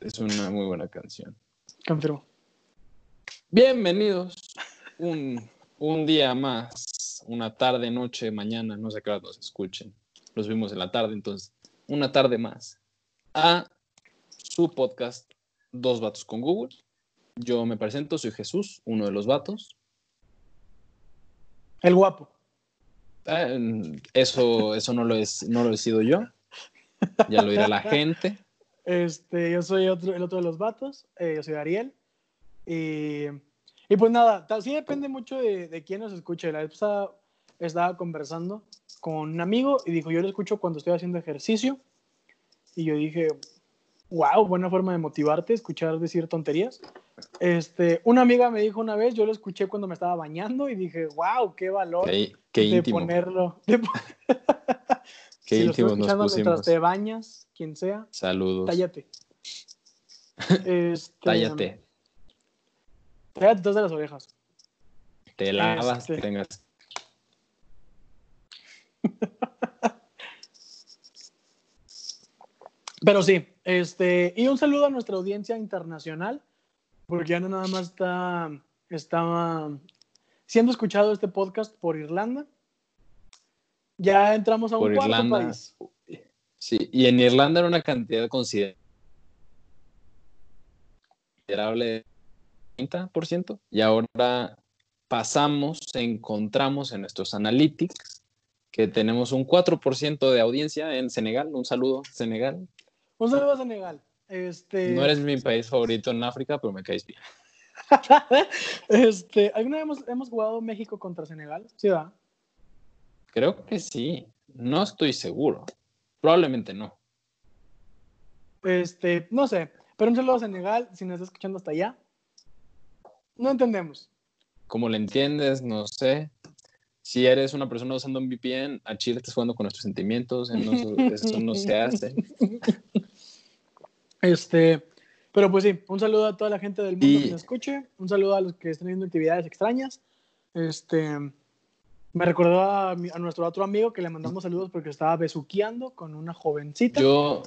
Es una muy buena canción. Confirmo. Bienvenidos un, un día más, una tarde, noche, mañana, no sé qué hora nos escuchen. Los vimos en la tarde, entonces, una tarde más a su podcast Dos Vatos con Google. Yo me presento, soy Jesús, uno de los vatos. El guapo. Eh, eso, eso no, lo es, no lo he sido yo. Ya lo dirá la gente. Este, yo soy otro, el otro de los vatos. eh, yo soy Ariel. Y, y pues nada, sí depende mucho de, de quién nos escuche. La vez pasada estaba conversando con un amigo y dijo, yo lo escucho cuando estoy haciendo ejercicio. Y yo dije, wow, buena forma de motivarte, escuchar decir tonterías. Este, una amiga me dijo una vez, yo lo escuché cuando me estaba bañando y dije, wow, qué valor Qué, qué de íntimo. ponerlo. de Qué si lo estás íntimos nos mientras te bañas, quien sea, Saludos. tállate. Este, Tállate. Tállate detrás de las orejas. Te lavas, Este. tengas. Pero sí, este, y un saludo a nuestra audiencia internacional, porque ya no nada más está, está siendo escuchado este podcast por Irlanda. Ya entramos a un cuarto Irlanda. país. Sí, y en Irlanda era una cantidad considerable de 30%, y ahora pasamos, encontramos en nuestros analytics que tenemos un 4% de audiencia en Senegal. Un saludo, Senegal. Un saludo a Senegal. Este, No eres mi país favorito en África, pero me caes bien. este, ¿Alguna vez hemos, hemos jugado México contra Senegal? Sí, va. Creo que sí. No estoy seguro. Probablemente no. Este, no sé, pero un saludo a Senegal, si nos está escuchando hasta allá. No entendemos. ¿Cómo le entiendes? No sé. Si eres una persona usando un VPN, a Chile estás jugando con nuestros sentimientos. Eso no, eso no se hace. Este, pero pues sí, un saludo a toda la gente del mundo Y- que nos escuche, un saludo a los que están viendo actividades extrañas. Este, me recordó a, mi- a nuestro otro amigo que le mandamos saludos porque estaba besuqueando con una jovencita. Yo,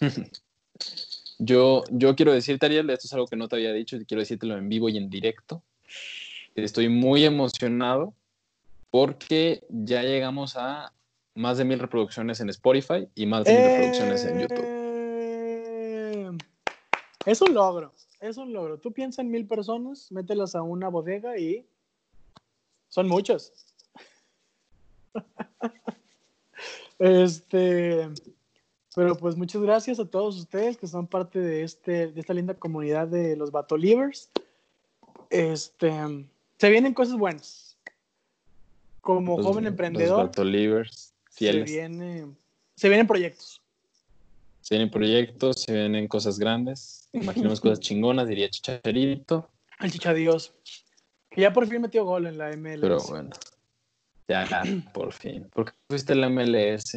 yo, yo quiero decirte, Ariel, esto es algo que no te había dicho y quiero decírtelo en vivo y en directo. Estoy muy emocionado porque ya llegamos a más de mil reproducciones en Spotify y más de mil reproducciones en YouTube. Eh, Es un logro, es un logro. Tú piensas en mil personas, mételas a una bodega y son muchos. Este, pero pues muchas gracias a todos ustedes que son parte de, este, de esta linda comunidad de los Batolivers. Este, se vienen cosas buenas. Como Los- joven los emprendedor, Batolivers se, fieles. viene, se vienen proyectos. Se vienen proyectos, se vienen cosas grandes. Imaginemos cosas chingonas, diría Chicharito. El chicha Dios. Que ya por fin metió gol en la MLS. Pero bueno, ya, por fin. ¿Por qué fuiste el MLS?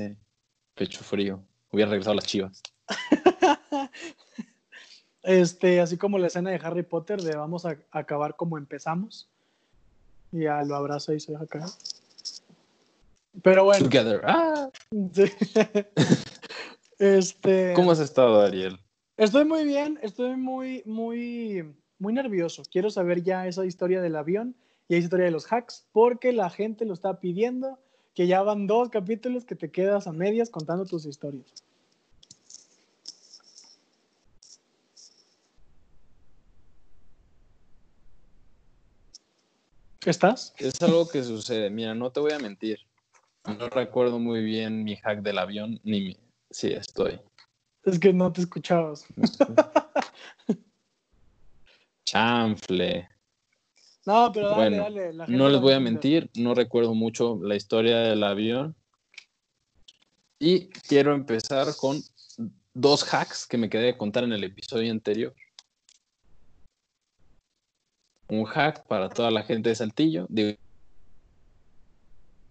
Pecho frío. Hubiera regresado a las chivas. Este, así como la escena de Harry Potter de vamos a, a acabar como empezamos. Y ya lo abrazo y se deja caer. Pero bueno. Together. Ah. este. ¿Cómo has estado, Ariel? Estoy muy bien, estoy muy, muy, muy nervioso. Quiero saber ya esa historia del avión y esa historia de los hacks, porque la gente lo está pidiendo, que ya van dos capítulos que te quedas a medias contando tus historias. ¿Estás? Es algo que sucede. Mira, no te voy a mentir. No recuerdo muy bien mi hack del avión, ni mi... Sí, estoy. Es que no te escuchabas. Chanfle. No, pero dale, Bueno, dale. la gente No les voy a mentir, no recuerdo mucho la historia del avión. Y quiero empezar con dos hacks que me quedé de contar en el episodio anterior. Un hack para toda la gente de Saltillo.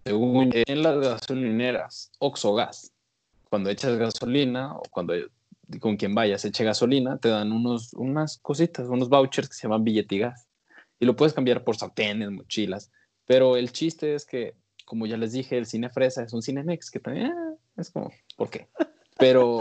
Según en las gasolineras Oxogas, cuando echas gasolina o cuando con quien vayas eche gasolina, te dan unos, unas cositas, unos vouchers que se llaman billetigas y lo puedes cambiar por sartenes, mochilas. Pero el chiste es que, como ya les dije, el cine fresa es un Cinemex, que también ah, es como, ¿por qué? Pero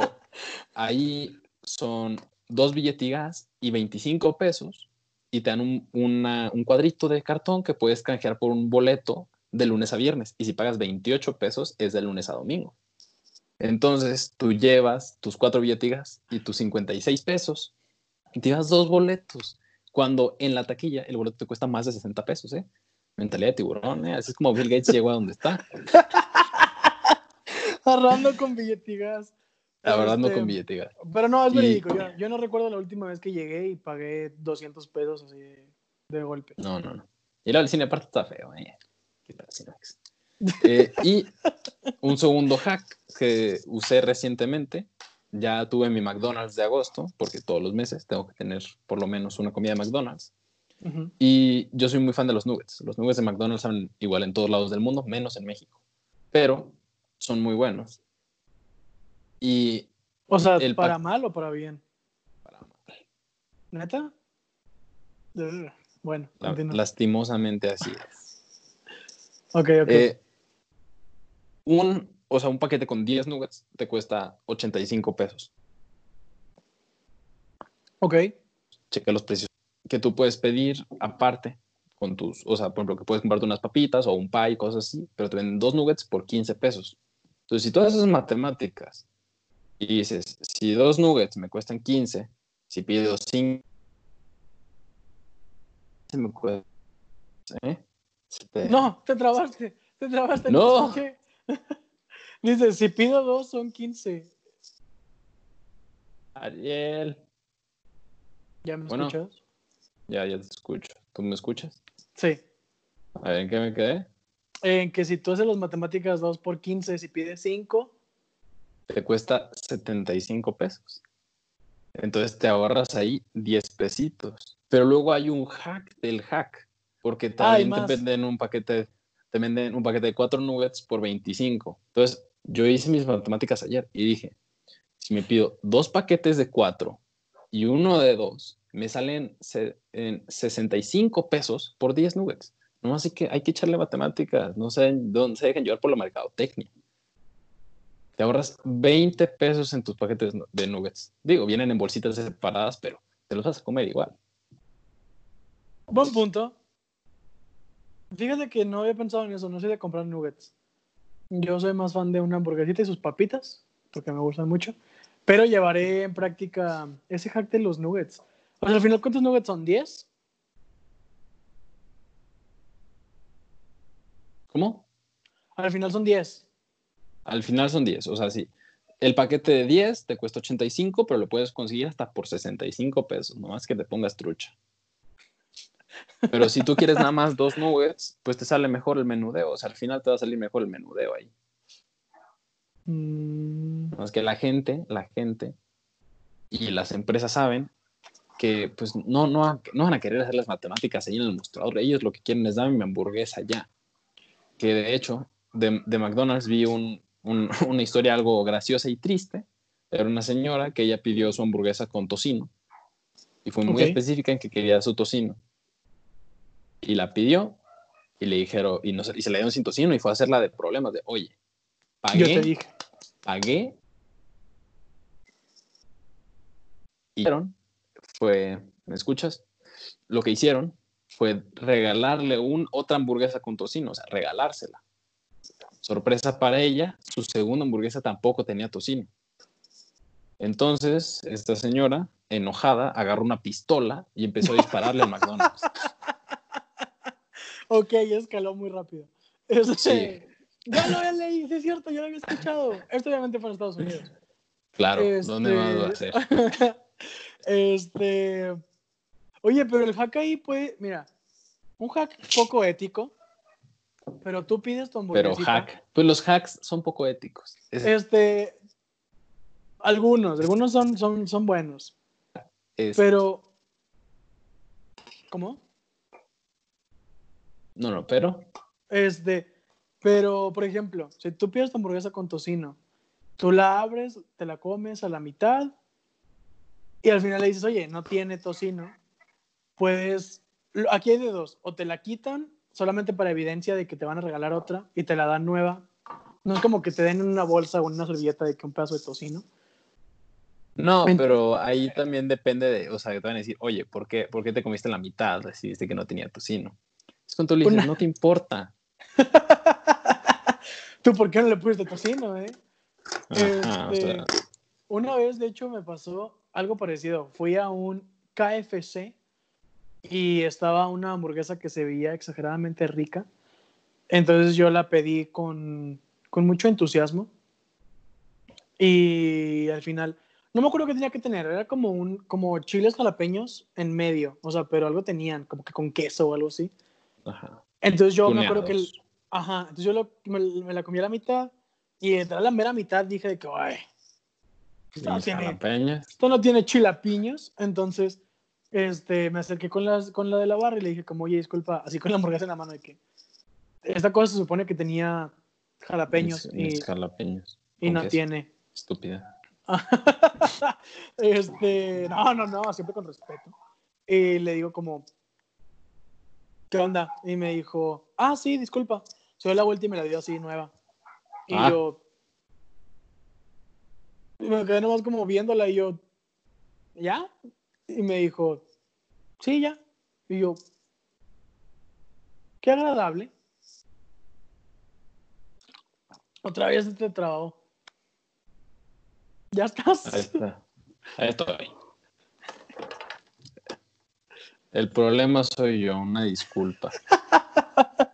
ahí son dos billetigas y 25 pesos y te dan un, un cuadrito de cartón que puedes canjear por un boleto de lunes a viernes. Y si pagas 28 pesos, es de lunes a domingo. Entonces tú llevas tus cuatro billetigas y tus 56 pesos y te llevas dos boletos. Cuando en la taquilla el boleto te cuesta más de 60 pesos, ¿eh? Mentalidad de tiburón, ¿eh? Así es como Bill Gates llegó a donde está. Arrando con billetigas. La verdad, no Este, con billetigas. Pero no, es Y- verídico. Yo, yo no recuerdo la última vez que llegué y pagué 200 pesos así de, de golpe. No, no, no. Y luego el cine aparte está feo, ¿eh? ¿Qué tal, Cinemex? Eh, y un segundo hack que usé recientemente. Ya tuve mi McDonald's de agosto, porque todos los meses tengo que tener por lo menos una comida de McDonald's. Y yo soy muy fan de los nuggets. Los nuggets de McDonald's son igual en todos lados del mundo, menos en México. Pero son muy buenos. Y O sea, El ¿para pa- mal o para bien? para- ¿Neta? Ugh. Bueno, la- lastimosamente así es. Ok, ok. Eh, un, o sea, un paquete con 10 nuggets te cuesta 85 pesos. ok. Checa los precios que tú puedes pedir aparte con tus, o sea, por ejemplo, que puedes comprarte unas papitas o un pie, cosas así, pero te venden dos nuggets por 15 pesos. Entonces, si todas esas matemáticas y dices, si dos nuggets me cuestan 15, si pido 5, me cuesta, ¿eh? Este, No, te trabaste. Te trabaste. No. escuché. Dice, si pido dos son 15. Ariel, ¿Ya me Bueno. escuchas? ya, ya te escucho. ¿Tú me escuchas? Sí. A ver, ¿en qué me quedé? En que si tú haces las matemáticas 2 por 15, si pides 5, te cuesta 75 pesos. Entonces te ahorras ahí 10 pesitos. Pero luego hay un hack del hack, porque también te más. venden un paquete, te venden un paquete de 4 nuggets por 25. Entonces yo hice mis matemáticas ayer y dije, si me pido dos paquetes de 4 y uno de 2, me salen en 65 pesos por 10 nuggets. No, así que hay que echarle matemáticas, no se, no se dejen llevar por la mercadotecnia. Te ahorras 20 pesos en tus paquetes de nuggets. Digo, vienen en bolsitas separadas, pero te los vas a comer igual. buen punto. Fíjate que no había pensado en eso, no soy de comprar nuggets. Yo soy más fan de una hamburguesita y sus papitas, porque me gustan mucho. Pero llevaré en práctica ese hack de los nuggets. O sea, al final, ¿cuántos nuggets son? ¿10? ¿Cómo? Al final son 10. Al final son 10. O sea, sí. El paquete de 10 te cuesta 85, pero lo puedes conseguir hasta por 65 pesos. Nomás que te pongas trucha. Pero si tú quieres nada más dos nuggets, pues te sale mejor el menudeo. O sea, al final te va a salir mejor el menudeo ahí. Mm, Más que la gente, la gente y las empresas saben que pues no, no, no van a querer hacer las matemáticas ahí en el mostrador. Ellos lo que quieren es darme mi hamburguesa ya. Que de hecho, de, de McDonald's vi un- un- una historia algo graciosa y triste. Era una señora que ella pidió su hamburguesa con tocino. Y fue muy Ok. específica en que quería su tocino. Y la pidió y le dijeron, y, no, se- y se la dieron sin tocino y fue a hacerla de problemas de, oye, pagué yo te dije. pagué y hicieron fue, ¿me escuchas? Lo que hicieron fue regalarle un, otra hamburguesa con tocino, o sea, regalársela. Sorpresa para ella, su segunda hamburguesa tampoco tenía tocino. Entonces, esta señora, enojada, agarró una pistola y empezó a dispararle al McDonald's. Ok, ya escaló muy rápido. Este, Sí. Ya lo había leído, sí es cierto, yo lo había escuchado. Esto obviamente fue en Estados Unidos. Claro, Este- ¿dónde más va a ser? este. Oye, pero el hack ahí puede. Mira, un hack poco ético. Pero tú pides tu Pero hamburguesita. hack, pues los hacks son poco éticos. Es- Este. Algunos, algunos son, son, son buenos. es- Pero. ¿Cómo? No, no, pero Este. Pero, por ejemplo, si tú pides tu hamburguesa con tocino, tú la abres, te la comes a la mitad y al final le dices, oye, no tiene tocino, puedes. lo- Aquí hay de dos: o te la quitan solamente para evidencia de que te van a regalar otra y te la dan nueva. No es como que te den en una bolsa o una servilleta de que un pedazo de tocino. No, pero ahí también depende de, o sea, que te van a decir, oye, ¿por qué, ¿por qué te comiste la mitad? Decidiste que no tenía tocino. Es cuando tú le dices, Una- no te importa. ¿Tú por qué no le pusiste tocino, eh? Ajá, o Este, sea, Una vez, de hecho, me pasó algo parecido. Fui a un KFC y estaba una hamburguesa que se veía exageradamente rica. Entonces yo la pedí con, con mucho entusiasmo. Y al final, no me acuerdo qué tenía que tener. Era como, un, como chiles jalapeños en medio. O sea, pero algo tenían, como que con queso o algo así. Ajá. Entonces yo me acuerdo que... el- Tuneados. Ajá, entonces yo lo- me, me la comí a la mitad y entre la mera mitad dije de que, "Ay, esto no tiene, esto no tiene chilapiños. Entonces este, me acerqué con, las, con la de la barra y le dije como, oye, disculpa, así con la hamburguesa en la mano de que esta cosa se supone que tenía jalapeños y, jalapeños. y no tiene. Estúpida. este, no, no, no, siempre con respeto. Y le digo como, ¿qué onda? Y me dijo, ah, sí, disculpa. Se dio la vuelta y me la dio así nueva. Y Ah. yo y me quedé nomás como viéndola y yo, ¿ya? Y me dijo, sí, ya. Y yo, qué agradable. Otra vez este trabajo. Ya estás. Ahí está. Ahí estoy. El problema soy yo, una disculpa.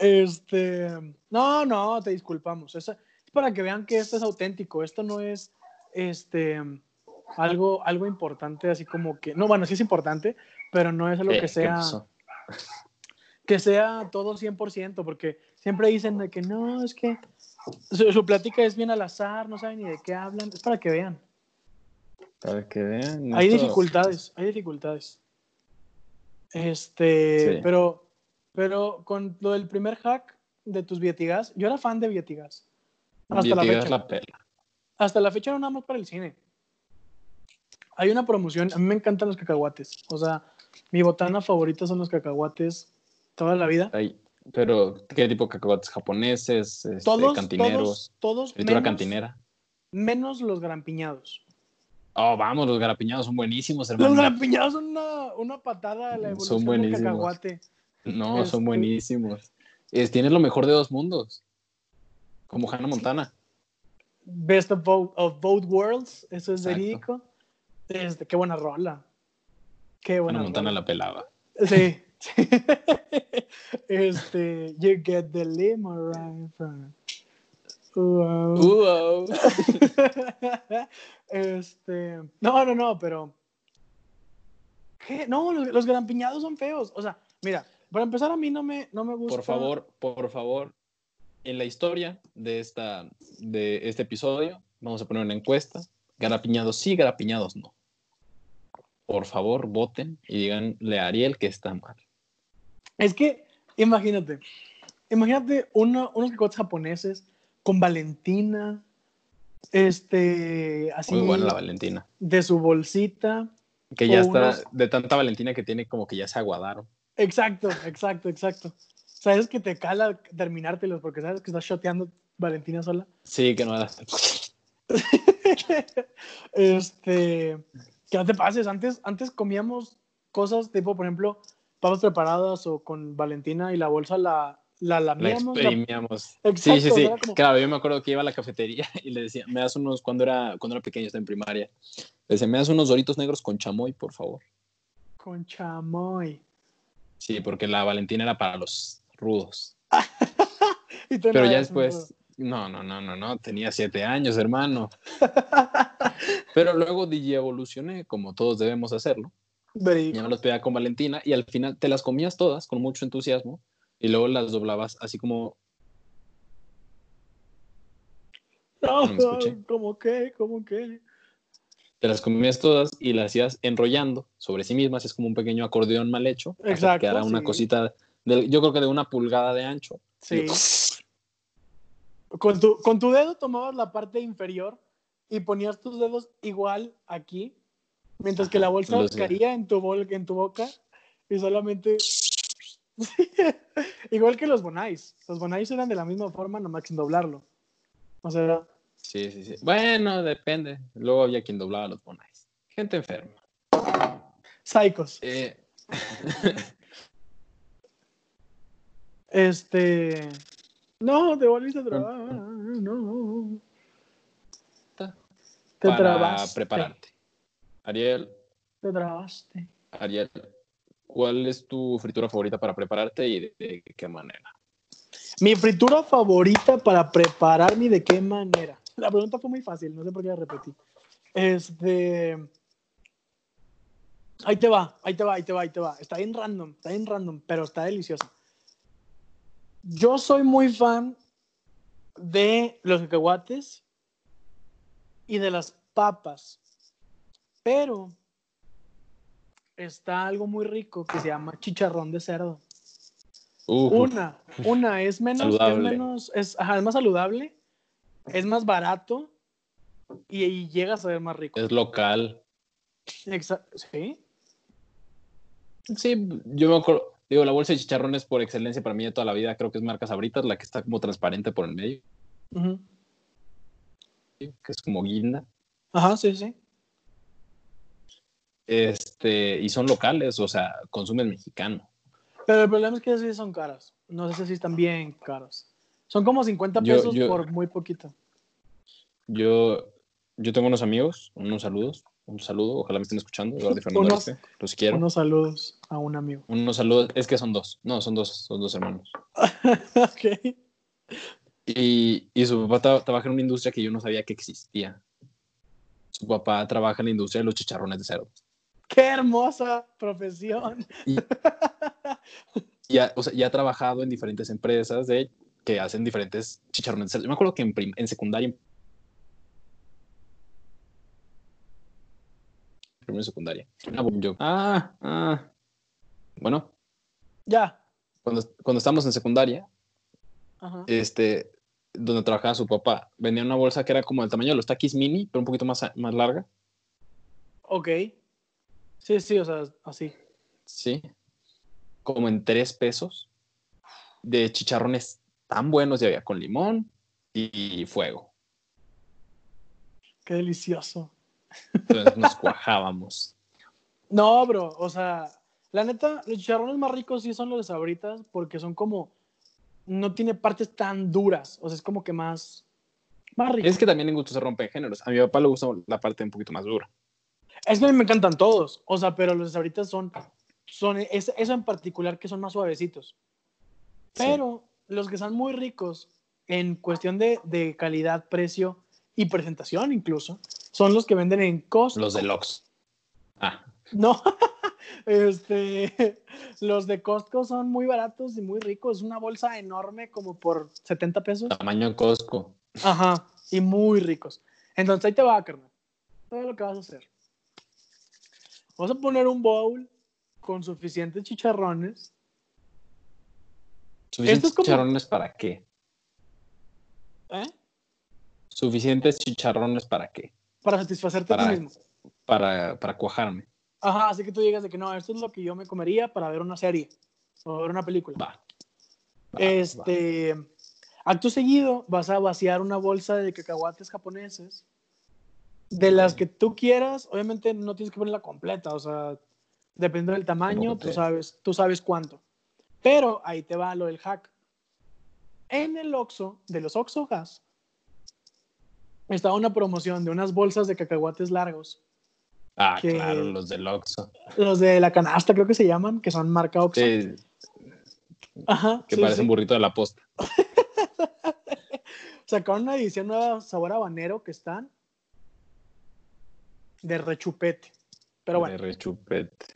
Este, no, no, te disculpamos. Esa- es para que vean que esto es auténtico. Esto no es, este, algo, algo importante, así como que, no, bueno, sí es importante, pero no es algo Eh, que ¿qué sea, que sea todo 100%, porque siempre dicen de que no, es que su, su plática es bien al azar, no saben ni de qué hablan. Es para que vean. Para que vean. Hay esto- dificultades, hay dificultades. Este, Sí. pero, pero con lo del primer hack de tus Vietigas, yo era fan de Vietigas. Hasta la fecha. la pela. Hasta la fecha no nada más para el cine. Hay una promoción, a mí me encantan los cacahuates. O sea, mi botana favorita son los cacahuates toda la vida. Ay, pero, ¿qué tipo de cacahuates japoneses? Este, Todos, cantineros. todos, todos, fritura menos, cantinera. menos los grampiñados. Oh, vamos, los garapiñados son buenísimos, Los hermano. grampiñados son una, una patada la evolución Son del buenísimos. cacahuate. No, Este- son buenísimos. Es, tienes lo mejor de dos mundos. Como Hannah Montana. Best of both, of both worlds, eso es Exacto. verídico. Este, qué buena rola. Qué buena Hannah Montana rola. la pelaba. Sí. sí. este, you get the limo right from. Wow. Este, no, no, no, pero. ¿Qué? No, los, los grampiñados son feos. O sea, mira, para empezar, a mí no me, no me gusta. Por favor, por favor, en la historia de, esta, de este episodio, vamos a poner una encuesta. Garapiñados sí, garapiñados no. Por favor, voten y díganle a Ariel que está mal. Es que, imagínate, imagínate uno, unos cacahuates japoneses con Valentina, este, así Muy buena la Valentina. de su bolsita. Que ya está, unos- de tanta Valentina que tiene, como que ya se aguadaron. Exacto, exacto, exacto. Sabes que te cala terminártelos porque sabes que estás shoteando Valentina sola. Sí, que no era. este, que no te pases, antes, antes comíamos cosas tipo, por ejemplo, papas preparadas o con Valentina y la bolsa la, la La lamíamos. la- exprimíamos. sí, Exacto, sí, sí. como- Claro, yo me acuerdo que iba a la cafetería y le decía, me das unos, cuando era, cuando era pequeño, estaba en primaria, le decía, me das unos doritos negros con chamoy, por favor. Con chamoy. Sí, porque la Valentina era para los rudos. Pero ya después, no, no, no, no, no, tenía siete años, hermano. Pero luego DJ evolucioné, como todos debemos hacerlo. Ya me los pedía con Valentina y al final te las comías todas con mucho entusiasmo y luego las doblabas así como No. ¿cómo qué? ¿Cómo qué? te las comías todas y las hacías enrollando sobre sí mismas, es como un pequeño acordeón mal hecho, hasta que Exacto, quedara una cosita, de- yo creo que de una pulgada de ancho. Sí. Con tu, con tu dedo tomabas la parte inferior y ponías tus dedos igual aquí, mientras que la bolsa caía en tu, bol, en tu boca y solamente... igual que los bonais. Los bonais eran de la misma forma, nomás sin doblarlo. O sea, Sí, sí, sí. Bueno, depende. Luego había quien doblaba los bonais. Gente enferma. Psychos. Eh, Este. No, te volviste a trabar. No. Te para trabaste. prepararte. Ariel, Te trabaste. Ariel, ¿cuál es tu fritura favorita para prepararte y de, de qué manera? Mi fritura favorita para prepararme y de qué manera. La pregunta fue muy fácil, no sé por qué la repetí. Este. Ahí te va, ahí te va, ahí te va, ahí te va. Está bien random, está bien random, pero está delicioso. Yo soy muy fan de los cacahuates y de las papas, pero está algo muy rico que se llama chicharrón de cerdo. Una, una es menos, es menos, es, ajá, es más saludable, es más barato y, y llega a ser más rico. es local. Exa- ¿Sí? Sí, yo me acuerdo. Digo, la bolsa de chicharrones por excelencia para mí de toda la vida, creo que es marca Sabritas, la que está como transparente por el medio, que es como guinda. Ajá, sí, sí. Este, y son locales, o sea, consumen mexicano. Pero el problema es que sí son caras. No sé si están bien caros. Son como 50 Yo- pesos yo- por muy poquito. Yo, yo tengo unos amigos, unos saludos, un saludo, ojalá me estén escuchando, Eduardo y Fernando Unos- Arce, los quiero. Unos saludos a un amigo. Unos saludos, es que son dos, no, son dos, son dos hermanos. ok. Y, y su papá tra- trabaja en una industria que yo no sabía que existía. Su papá trabaja en la industria de los chicharrones de cerdo. Qué hermosa profesión. Y, y ha, o sea, y ha trabajado en diferentes empresas de, que hacen diferentes chicharrones. Yo me acuerdo que en, prim- en secundaria, primero secundaria. Ah, yo- ah, ah. Bueno, Ya. cuando, cuando estábamos en secundaria, Ajá. este, donde trabajaba su papá, vendía una bolsa que era como del tamaño de los taquis mini, pero un poquito más, más larga. Ok. Sí, sí, o sea, así. Sí. Como en tres pesos. De chicharrones tan buenos, ya había con limón y fuego. Qué delicioso. Entonces nos cuajábamos. No, bro, o sea, la neta, los chicharrones más ricos sí son los de sabritas porque son como, no tiene partes tan duras, o sea, es como que más, más rico. Es que también en gusto se rompen géneros. A mi papá le gusta la parte un poquito más dura. Es que a mí me encantan todos, o sea, pero los de sabritas son, son es- eso en particular que son más suavecitos. Sí. Pero los que son muy ricos en cuestión de, de calidad, precio y presentación incluso, son los que venden en Costco. Los de Lox. Ah, No, este, los de Costco son muy baratos y muy ricos. Es una bolsa enorme como por 70 pesos. tamaño Costco. Ajá, y muy ricos. Entonces ahí te va, carnal. Todo lo que vas a hacer. Vas a poner un bowl con suficientes chicharrones. ¿Suficientes es como- chicharrones para qué? ¿eh? ¿Suficientes chicharrones para qué? Para satisfacerte a Para- ti mismo. Para, para cuajarme. Ajá, así que tú digas de que no, esto es lo que yo me comería para ver una serie o ver una película. Va. Va, va. Este, acto seguido, vas a vaciar una bolsa de cacahuates japoneses. De las que tú quieras, obviamente no tienes que ponerla completa, o sea, depende del tamaño, tú sabes, tú sabes cuánto. Pero ahí te va lo del hack. En el Oxxo, de los Oxxo Gas, estaba una promoción de unas bolsas de cacahuates largos. Ah, que- claro, los del Oxxo. Los de la canasta, creo que se llaman, que son marca Oxxo. Sí, Ajá, que sí, parecen sí. burrito de la posta. Sacaron una edición nueva sabor habanero que están de rechupete. Pero bueno, De rechupete.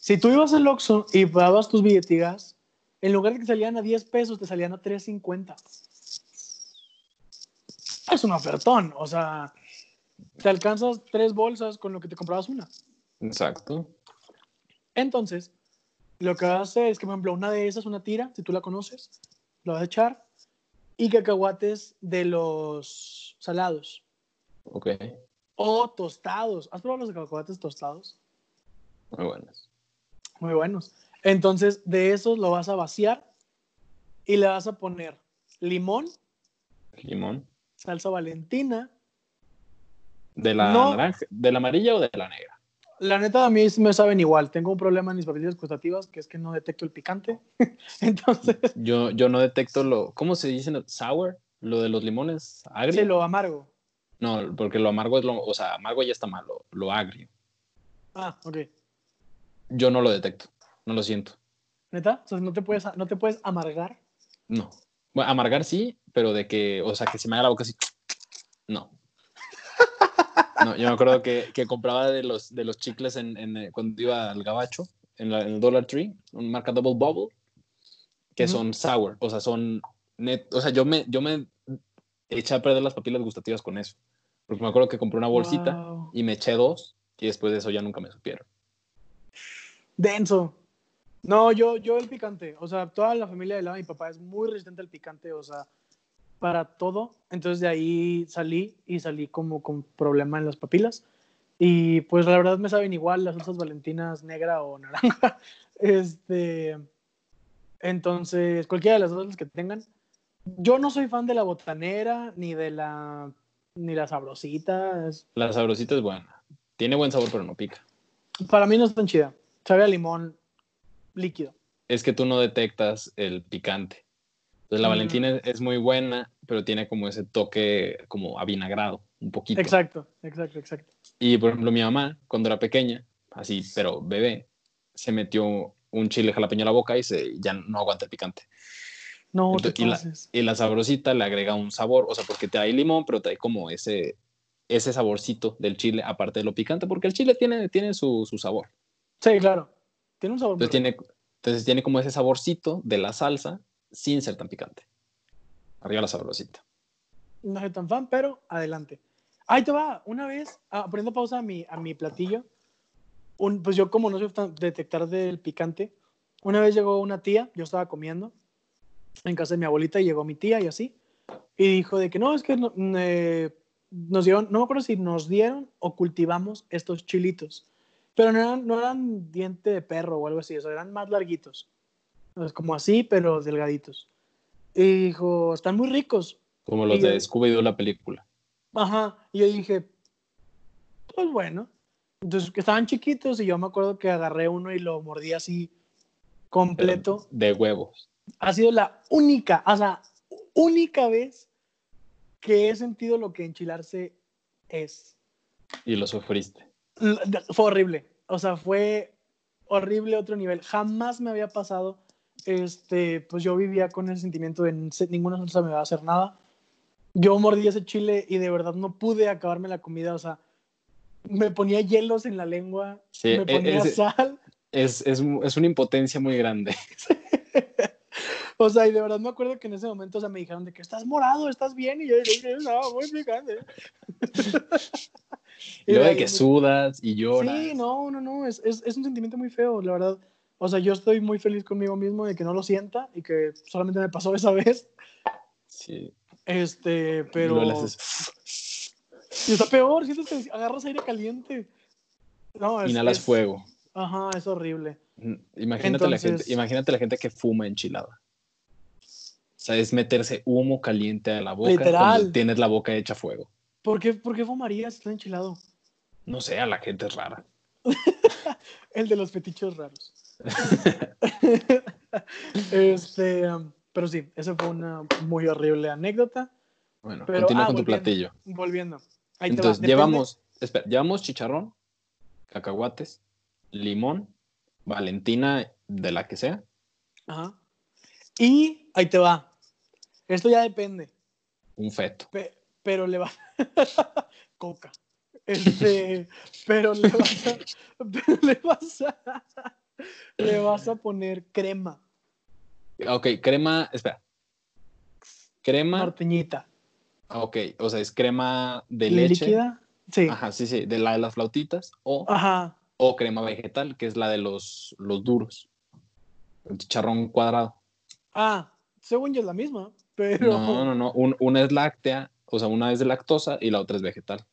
si tú ibas al Oxxo y pagabas tus billetigas, en lugar de que salían a 10 pesos, te salían a 3.50. Es un ofertón, o sea, te alcanzas tres bolsas con lo que te comprabas una. Exacto. Entonces, lo que vas a hacer es que, por ejemplo, una de esas, una tira, si tú la conoces, la vas a echar, y cacahuates de los salados. Ok. O tostados. ¿Has probado los cacahuates tostados? Muy buenas. Muy buenos. Entonces, de esos lo vas a vaciar y le vas a poner limón, Limón. salsa valentina. ¿De la No. naranja, de la amarilla o de la negra? La neta, a mí me saben igual. Tengo un problema en mis papilas gustativas, que es que no detecto el picante. Entonces, Yo, yo no detecto lo, ¿cómo se dice? Sour, lo de los limones, agrio. sí, lo amargo. No, porque lo amargo es lo, o sea, amargo ya está malo, lo agrio. Ah, ok. Yo no lo detecto, no lo siento. ¿Neta? O sea, no te puedes, no te puedes amargar. No. Bueno, amargar sí, pero de que, o sea, que se me haga la boca así. No. No, yo me acuerdo que, que compraba de los, de los chicles en, en, eh, cuando iba al gabacho, en, la- en el Dollar Tree, un marca Double Bubble, que son sour, o sea, son net, o sea, yo me, yo me eché a perder las papilas gustativas con eso. Porque me acuerdo que compré una bolsita Wow. y me eché dos y después de eso ya nunca me supieron. Denso. No, yo, yo el picante. O sea, toda la familia de lado de mi papá es muy resistente al picante, o sea, para todo. Entonces de ahí salí y salí como con problema en las papilas. Y pues la verdad me saben igual las salsas valentinas negra o naranja. Este, entonces, cualquiera de las dos que tengan. Yo no soy fan de la botanera ni de la ni la sabrosita. es- La sabrosita es buena. Tiene buen sabor, pero no pica. para mí no es tan chida. Sabe a limón líquido. es que tú no detectas el picante. Entonces la Mm. Valentina es, muy buena, pero tiene como ese toque como avinagrado, un poquito. Exacto, exacto, exacto. Y por ejemplo, mi mamá, cuando era pequeña, así, pero bebé, se metió un chile jalapeño a la boca y se, ya no aguanta el picante. No, Entonces, te y, la, y la sabrosita le agrega un sabor, o sea, porque trae limón, pero trae como ese, ese saborcito del chile, aparte de lo picante, porque el chile tiene, tiene su, su sabor. Sí, claro. Tiene un sabor Entonces tiene, entonces tiene como ese saborcito de la salsa sin ser tan picante. Arriba la sabrosita. No soy tan fan, pero adelante. Ahí te va. Una vez, ah, poniendo pausa a mi, a mi platillo, un, pues yo como no soy tan detectar del picante, una vez llegó una tía, yo estaba comiendo en casa de mi abuelita y llegó mi tía y así, y dijo de que no, es que no, eh, nos dieron, no me acuerdo si nos dieron o cultivamos estos chilitos, pero no eran, no eran diente de perro o algo así, o sea, eran más larguitos, como así, pero delgaditos. Y dijo, están muy ricos, Como los Y de Scooby-Doo, la película. Ajá, y yo dije, pues bueno. Entonces, que estaban chiquitos y yo me acuerdo que agarré uno y lo mordí así completo. De huevos. Ha sido la única, o sea, única vez que he sentido lo que enchilarse es. Y lo sufriste. Fue horrible, o sea, fue horrible otro nivel. Jamás me había pasado, este, pues yo vivía con ese sentimiento de "N- ninguna salsa me va a hacer nada. Yo mordí ese chile y de verdad no pude acabarme la comida, o sea, me ponía hielos en la lengua, Sí, me e- ponía es- sal, Es, es, es una impotencia muy grande. o sea, y de verdad me acuerdo que en ese momento, o sea, me dijeron de que estás morado, estás bien, y yo dije, no, muy picante. Y luego de que sudas y lloras. Sí, no, no, no, es, es, es un sentimiento muy feo, la verdad. O sea, yo estoy muy feliz conmigo mismo de que no lo sienta y que solamente me pasó esa vez. Sí. Este, pero. le haces- Y está peor, sientes que agarras aire caliente. No, es, Inhalas es- fuego. Ajá, es horrible. Imagínate, la Entonces- gente, imagínate la gente que fuma enchilada. O sea, es meterse humo caliente a la boca Literal. cuando tienes la boca hecha fuego. ¿Por qué, por qué fumarías? Está enchilado. No sé, a la gente es rara. El de los fetichos raros. este, um, pero sí, esa fue una muy horrible anécdota. Bueno, Pero, continúa ah, con tu platillo. Volviendo. Ahí. Entonces, llevamos, espera, llevamos chicharrón, cacahuates, limón, valentina de la que sea. Ajá. Y ahí te va. Esto ya depende. un feto. pe- pero le va. Coca. Este, pero le vas a. Pero le vas a. Le vas a poner crema. Ok, crema, espera. Crema, Norteñita. ok, o sea, es crema de leche. ¿Líquida? Sí. Ajá. Ajá, sí, sí, de la de las flautitas. O, o crema vegetal, que es la de los, los duros. El chicharrón cuadrado. Ah, según yo es la misma. Pero. No, no, no. un- una es láctea, o sea, una es de lactosa y la otra es vegetal.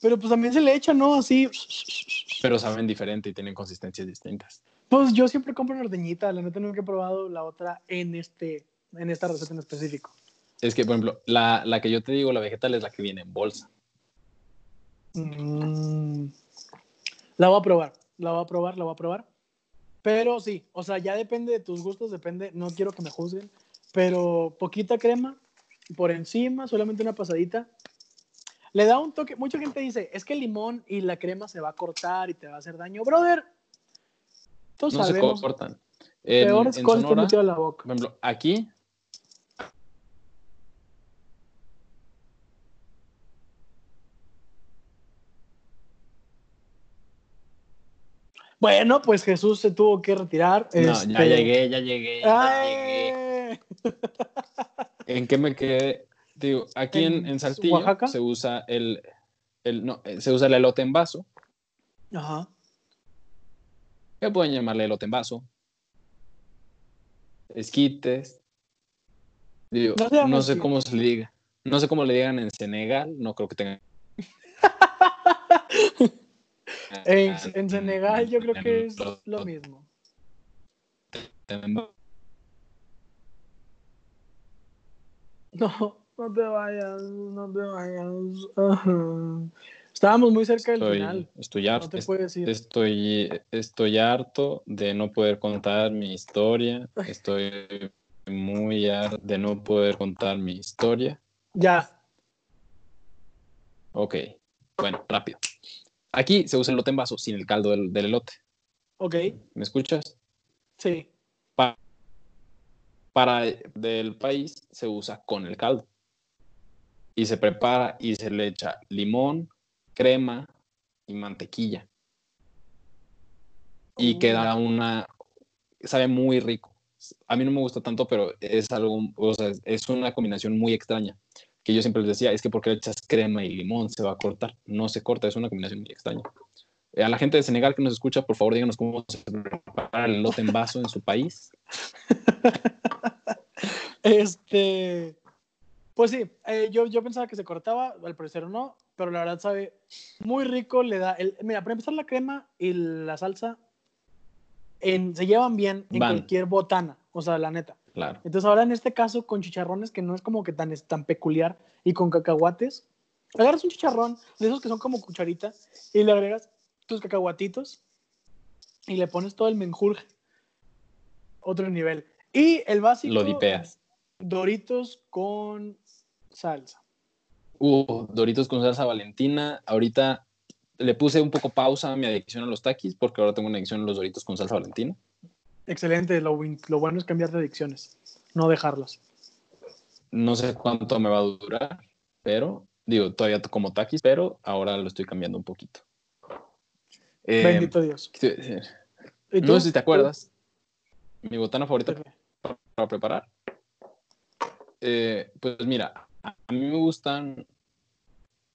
Pero pues también se le echa, ¿no? Así. Pero saben diferente y tienen consistencias distintas. Pues yo siempre compro norteñita. La neta nunca he probado la otra en este. En esta receta en específico. Es que, por ejemplo, la, la que yo te digo, la vegetal, es la que viene en bolsa. Mm, la voy a probar, la voy a probar, la voy a probar. Pero sí, o sea, ya depende de tus gustos, depende, no quiero que me juzguen, pero poquita crema por encima, solamente una pasadita. Le da un toque, mucha gente dice, es que el limón y la crema se va a cortar y te va a hacer daño. Brother, todos No se sabemos cortan. En, peores en cosas que Sonora, metido a la boca. por ejemplo, aquí Bueno, pues Jesús se tuvo que retirar. No, ya este- llegué, ya llegué, ya llegué. ¿En qué me quedé? Digo, aquí en, ¿En en Saltillo Oaxaca? se usa el, el- no, eh, se usa el elote en vaso. Ajá. ¿Qué pueden llamarle elote en vaso? Esquites. Digo, No sé cómo se le diga. No sé cómo le digan en Senegal. No creo que tengan. En, en Senegal yo creo que es lo mismo. No, no te vayas, no te vayas. Ajá. Estábamos muy cerca del final. estoy No harto. te puedes ir. Estoy, estoy harto de no poder contar mi historia. Estoy muy harto de no poder contar mi historia. Ya. Ok, bueno, rápido. Aquí se usa el elote en vaso sin el caldo del, del elote. Ok. ¿Me escuchas? Sí. Pa- para del país se usa con el caldo. Y se prepara y se le echa limón, crema y mantequilla. Y Uh. queda una... Sabe muy rico. A mí no me gusta tanto, pero es algo, o sea, es una combinación muy extraña. Que yo siempre les decía, es que porque le echas crema y limón se va a cortar. No se corta, es una combinación muy extraña. Eh, A la gente de Senegal que nos escucha, por favor, díganos cómo se prepara el elote en vaso en su país. Este. Pues sí, eh, yo, yo pensaba que se cortaba, al parecer no, pero la verdad sabe muy rico. Le da. El, mira, para empezar, la crema y la salsa en- se llevan bien en Van. cualquier botana, o sea, la neta. Claro. Entonces, ahora en este caso, con chicharrones, que no es como que tan, es tan peculiar, y con cacahuates, agarras un chicharrón de esos que son como cucharita y le agregas tus cacahuatitos y le pones todo el menjurje. Otro nivel. Y el básico. Lo dipeas. Doritos con salsa. Uh, Doritos con salsa Valentina. Ahorita le puse un poco pausa a mi adicción a los taquis porque ahora tengo una adicción a los Doritos con salsa Valentina. Excelente. Lo, bueno es cambiar de adicciones, no dejarlas. No sé cuánto me va a durar, pero digo, todavía como taquis, pero ahora lo estoy cambiando un poquito. Eh, Bendito Dios. No sé si te acuerdas. Mi botana favorita para preparar. Eh, pues mira, a mí me gustan,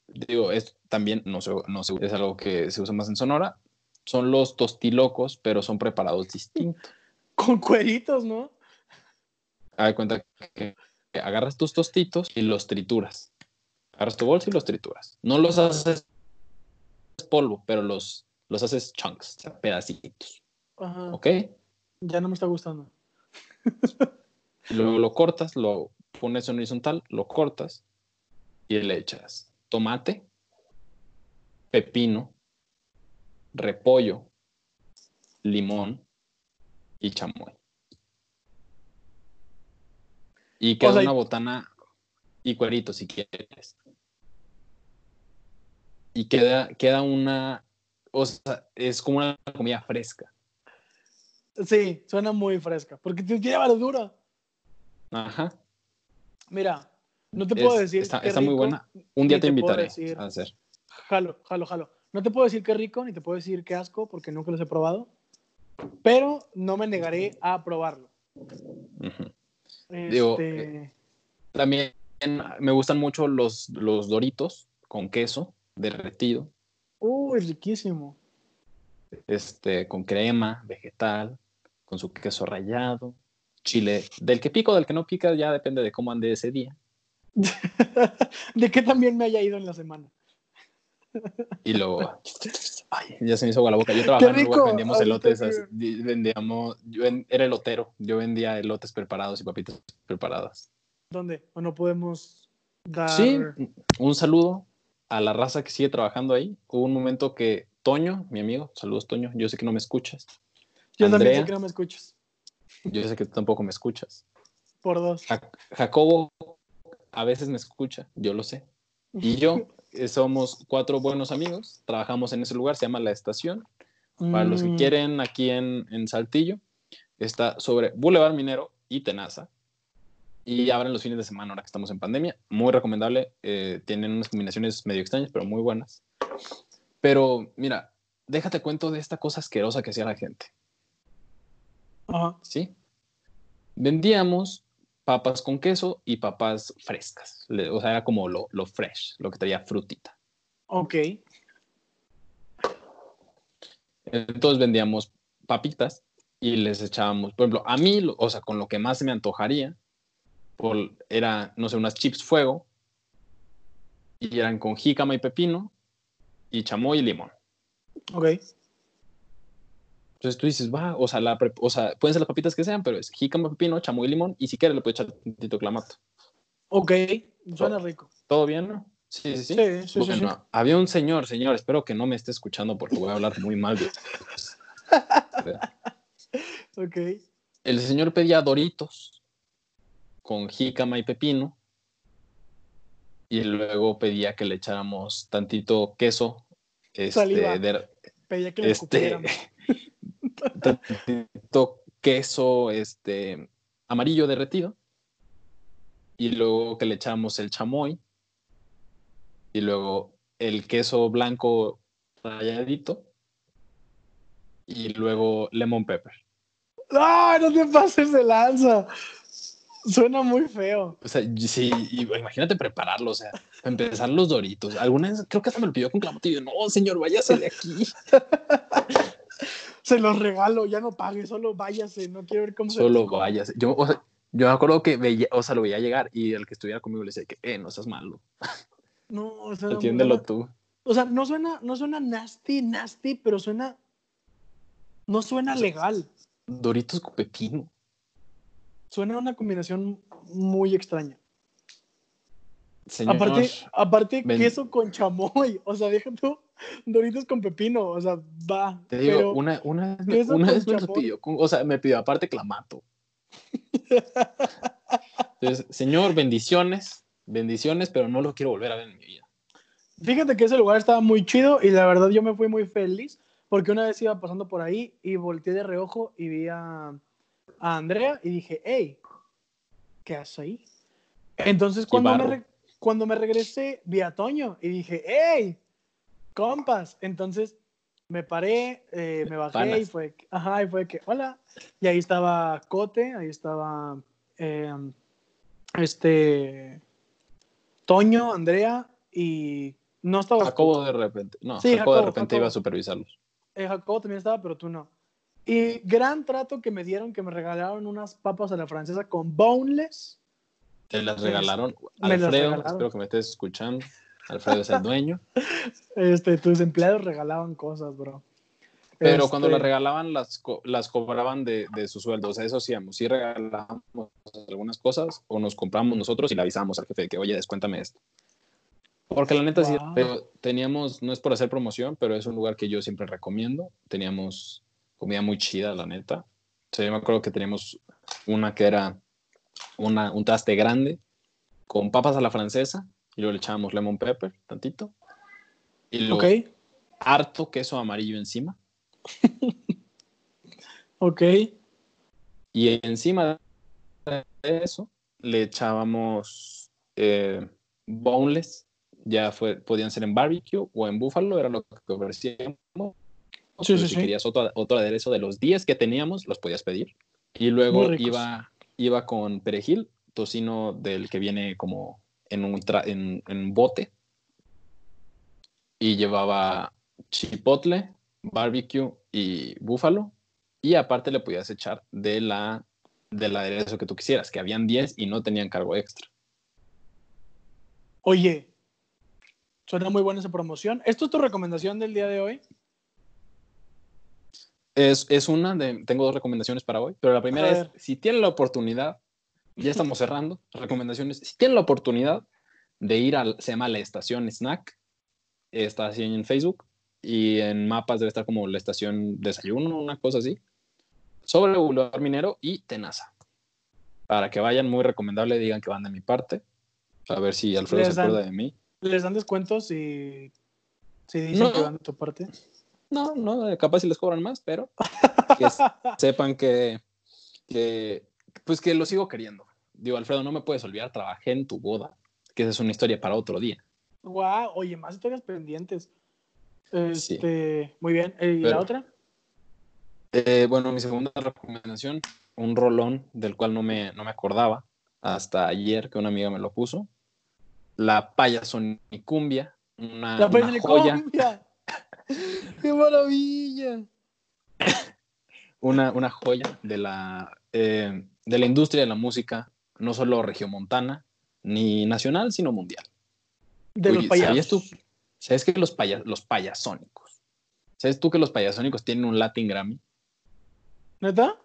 digo, es también, no sé, no sé, es algo que se usa más en Sonora, son los tostilocos, pero son preparados distintos. Con cueritos, ¿no? De cuenta que, agarras tus tostitos y los trituras. Agarras tu bolsa y los trituras. No los haces polvo, pero los, los haces chunks, pedacitos. Ajá. ¿Ok? Ya no me está gustando. Luego lo cortas, lo pones en horizontal, lo cortas y le echas tomate, pepino, repollo, limón y chamoy. Y queda sea, una botana y cuerito si quieres. Y queda, queda una, o sea, es como una comida fresca. Sí, suena muy fresca. Porque lleva verdura. Ajá. Mira, no te puedo Es- decir. está, está muy rico, buena. Un día te invitaré decir- a hacer. Jalo, jalo, jalo. No te puedo decir qué rico, ni te puedo decir qué asco, porque nunca los he probado. Pero no me negaré a probarlo. Este, Digo, eh, También me gustan mucho los, los doritos con queso derretido, Uy, riquísimo. este, con crema, vegetal, con su queso rallado, chile, del que pico, del que no pica, ya depende de cómo ande ese día. de que también me haya ido en la semana. Y luego, ay, ya se me hizo agua la boca. Yo trabajaba en un lugar vendíamos elotes, vendíamos, yo era elotero, yo vendía elotes preparados y papitas preparadas. ¿Dónde? ¿O no podemos dar...? Sí, un saludo a la raza que sigue trabajando ahí. Hubo un momento que Toño, mi amigo, saludos Toño, yo sé que no me escuchas. Yo también Andrea. sé que no me escuchas. Yo sé que tú tampoco me escuchas. Por dos. Ja- Jacobo a veces me escucha, yo lo sé. Y yo eh, somos cuatro buenos amigos, trabajamos en ese lugar, se llama La Estación. Para los que Mm, quieren, aquí en, en Saltillo, está sobre Boulevard Minero y Tenaza. Y abren los fines de semana ahora que estamos en pandemia. Muy recomendable. eh, tienen unas combinaciones medio extrañas, pero muy buenas. Pero mira, déjate cuento de esta cosa asquerosa que hacía la gente. Ajá. ¿sí? Vendíamos papas con queso y papas frescas. O sea, era como lo, lo fresh, lo que traía frutita. Ok. Entonces vendíamos papitas y les echábamos, por ejemplo, a mí, o sea, con lo que más se me antojaría, por, era, no sé, unas chips fuego, y eran con jícama y pepino, y chamoy y limón. Ok. Entonces tú dices, va, o sea, la o sea, pueden ser las papitas que sean, pero es jícama, pepino, chamoy y limón, y si quieres le puedes echar tantito clamato. Ok. Suena rico. ¿Todo bien, no? Sí, sí, sí. Sí, sí, sí, Bueno, sí. había un señor, señor, espero que no me esté escuchando porque voy a hablar muy mal. de- Ok. El señor pedía doritos con jícama y pepino y luego pedía que le echáramos tantito queso, este, de- Pedía que le este. tantito queso, este, amarillo derretido y luego que le echáramos el chamoy y luego el queso blanco ralladito y luego lemon pepper. ¡Ay, no te pases de lanza! Suena muy feo. O sea, sí, imagínate prepararlo, o sea, empezar los doritos. Alguna vez creo que hasta me lo pidió con clamato y yo, no, señor, váyase de aquí. Se los regalo, ya no pague, solo váyase. No quiero ver cómo se Solo los come. váyase. Yo, o sea, yo me acuerdo que veía, o sea, lo veía llegar y el que estuviera conmigo le decía que, eh, no seas malo, No, suena muy- atiéndelo tú. O sea, no suena, no suena nasty, nasty, pero suena. No suena legal. Doritos con pepino. Suena una combinación muy extraña. Señor, Aparte, aparte ven. queso con chamoy. O sea, deja tú Doritos con pepino. O sea, va. te digo, pero- una, una, una vez me pidió, o sea, me pidió aparte clamato. Entonces, señor, bendiciones, bendiciones, pero no lo quiero volver a ver en mi vida. Fíjate que ese lugar estaba muy chido y la verdad yo me fui muy feliz porque una vez iba pasando por ahí y volteé de reojo y vi a, a Andrea y dije, hey, ¿qué haces ahí? Entonces cuando me, cuando me regresé vi a Toño y dije, hey, compas. Entonces me paré, eh, me bajé Panas. y fue, que- ajá, y fue que, hola. Y ahí estaba Cote, ahí estaba eh, este Toño, Andrea y no estaba Jacobo de repente, no, Sí, Jacobo, de repente Jacobo. iba a supervisarlos. eh, Jacobo también estaba, pero tú no. Y gran trato que me dieron, que me regalaron unas papas a la francesa con boneless. Te las regalaron. me las Alfredo, regalaron. espero que me estés escuchando. Alfredo es el dueño. Este, tus empleados regalaban cosas, bro. Pero Este, cuando las regalaban, las, co- las cobraban de, de su sueldo. O sea, eso hacíamos. Sí regalábamos algunas cosas o nos compramos nosotros y le avisábamos al jefe de que, oye, descuéntame esto. Porque la neta sí, Wow. pero teníamos, no es por hacer promoción, pero es un lugar que yo siempre recomiendo. Teníamos comida muy chida, la neta. O sea, yo me acuerdo que teníamos una que era una, un traste grande con papas a la francesa y luego le echábamos lemon pepper, tantito. Y luego Ok, harto queso amarillo encima. ok. Y encima de eso le echábamos eh, boneless, ya fue, podían ser en barbecue o en búfalo, era lo que ofrecíamos. Sí, sí, si sí. querías otro, otro aderezo de los 10 que teníamos, los podías pedir. Y luego iba, iba con perejil, tocino del que viene como en un, tra- en, en un bote. Y llevaba chipotle, barbecue y búfalo. Y aparte le podías echar de la, del aderezo que tú quisieras, que habían 10 y no tenían cargo extra. Oye, suena muy buena esa promoción. ¿Esto es tu recomendación del día de hoy? Es, es una de, tengo dos recomendaciones para hoy, pero la primera es, si tienen la oportunidad ya estamos cerrando. Recomendaciones. Si tienen la oportunidad de ir al, se llama la estación Snack, está así en Facebook, y en mapas debe estar como la estación Desayuno, una cosa así. Sobre Boulevard Minero y Tenaza. Para que vayan, muy recomendable, digan que van de mi parte. A ver si Alfredo Les se dan- acuerda de mí. ¿Les dan descuentos si, si dicen No. que van de tu parte? No, no, eh, capaz si les cobran más, pero que sepan que, que, pues que lo sigo queriendo. Digo, Alfredo, no me puedes olvidar, trabajé en tu boda, que esa es una historia para otro día. Guau, oye, más historias pendientes. Sí. Este, Muy bien. Eh, ¿Y la otra? Eh, bueno, mi segunda recomendación, un rolón del cual no me, no me acordaba hasta ayer que una amiga me lo puso. La payasonicumbia, una, La una joya. ¡Qué maravilla! una, una joya de la, eh, de la industria de la música, no solo regiomontana ni nacional, sino mundial. De los payasos. ¿sabías tú? ¿Sabes que los, paya- los payasónicos? ¿Sabes tú que los payasónicos tienen un Latin Grammy? ¿Neta?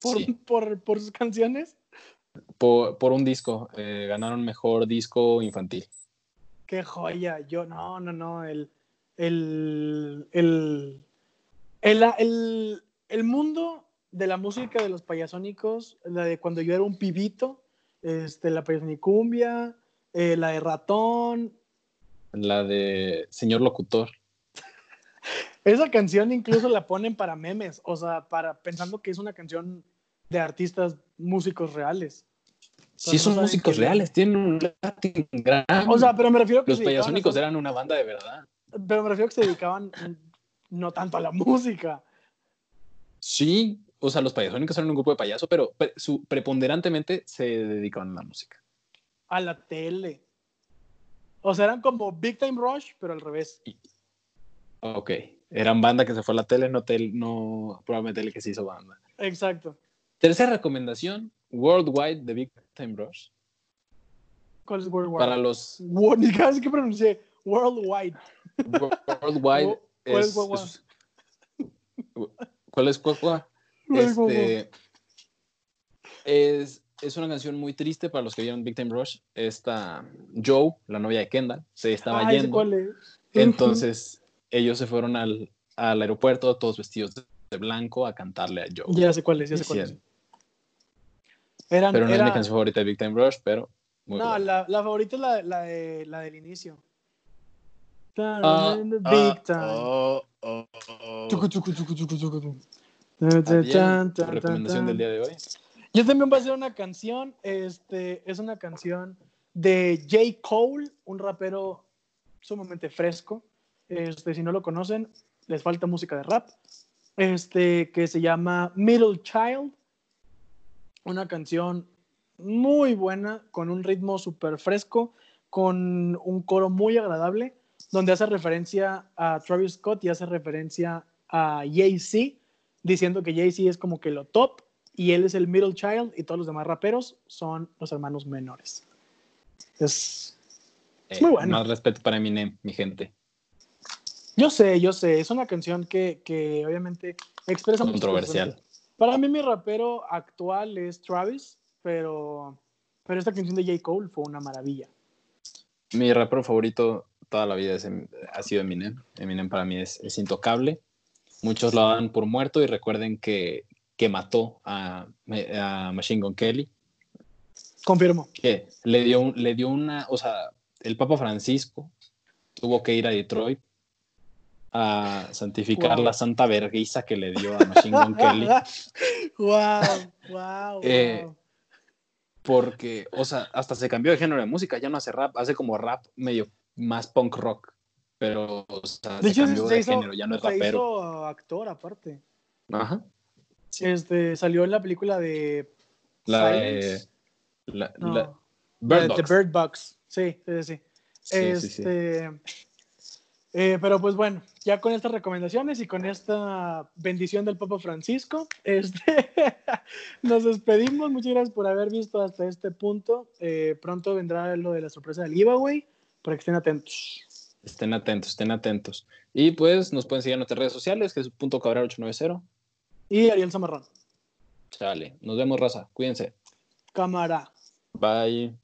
¿Por, Sí. por, por sus canciones? Por, por un disco, eh, ganaron mejor disco infantil. ¡Qué joya! Yo, no, no, no. El, el, el, el, el, el mundo de la música de los payasónicos, la de cuando yo era un pibito, este, la payasonicumbia, eh, la de ratón. La de Señor Locutor. Esa canción incluso la ponen para memes, o sea, para pensando que es una canción de artistas músicos reales. Sí, no son músicos reales, tienen un Latin Grammy. O sea, pero me refiero que los dedicaban payasónicos eran una banda de verdad. pero me refiero que se dedicaban no tanto a la música. Sí, o sea, los payasónicos eran un grupo de payasos, pero pre- su, preponderantemente se dedicaban a la música. a la tele. O sea, eran como Big Time Rush, pero al revés. Ok, eran banda que se fue a la tele, no, tel- no probablemente tele que se hizo banda. Exacto. Tercera recomendación, Worldwide de Big Time Rush. ¿Cuál es Worldwide? Para los Ni casi que pronuncié. Worldwide. Worldwide Wo- ¿cuál es es, ¿Cuál es guagua? Este, es, es una canción muy triste para los que vieron Big Time Rush. Esta Joe, la novia de Kendall, se estaba Ay, yendo. cuál es. Entonces ellos se fueron al, al aeropuerto, todos vestidos de, blanco, a cantarle a Joe. Ya sé cuál es, ya sé cuál es. Sí, Eran, Pero no era- es mi canción favorita de Big Time Rush, pero muy No, la, la favorita es la, la, de, la del inicio. Ah, big time. oh, oh, oh. Adiel, tu recomendación del día de hoy. Yo también voy a hacer una canción. Este, es una canción de J. Cole, un rapero sumamente fresco. Este, si no lo conocen, les falta música de rap. Este, que se llama Middle Child. Una canción muy buena, con un ritmo súper fresco, con un coro muy agradable, donde hace referencia a Travis Scott y hace referencia a Jay-Z, diciendo que Jay-Z es como que lo top y él es el middle child y todos los demás raperos son los hermanos menores. Es, Es muy bueno. Eh, Más respeto para Eminem, mi gente. yo sé, yo sé, es una canción que, que obviamente expresa Controversial. Para mí mi rapero actual es Travis, pero, pero esta canción de J. Cole fue una maravilla. Mi rapero favorito toda la vida es Em- ha sido Eminem. Eminem para mí es, es intocable. Muchos lo dan por muerto y recuerden que, que mató a, a Machine Gun Kelly. Confirmo. Que le dio, un- le dio una, o sea, el Papa Francisco tuvo que ir a Detroit a santificar Wow. la santa vergüenza que le dio a Machine Gun Kelly. wow, wow, Eh, wow. Porque, o sea, hasta se cambió de género de música, ya no hace rap, hace como rap medio más punk rock. Pero, o sea, De se hecho, cambió se de hizo, género, ya no es se rapero. hizo actor aparte. Ajá. Este, salió en la película de La, Silence. eh, la, No, la- de- Bird Box. Bird Box. Sí, sí, sí. Sí, sí, sí. Este, eh, pero pues bueno, ya con estas recomendaciones y con esta bendición del Papa Francisco, este, nos despedimos. Muchas gracias por haber visto hasta este punto. Eh, pronto vendrá lo de la sorpresa del giveaway para que estén atentos. Estén atentos, estén atentos. Y pues nos pueden seguir en nuestras redes sociales, que es punto cabral 890. Y Ariel Zamarrón. Chale, nos vemos, raza. Cuídense. Cámara. Bye.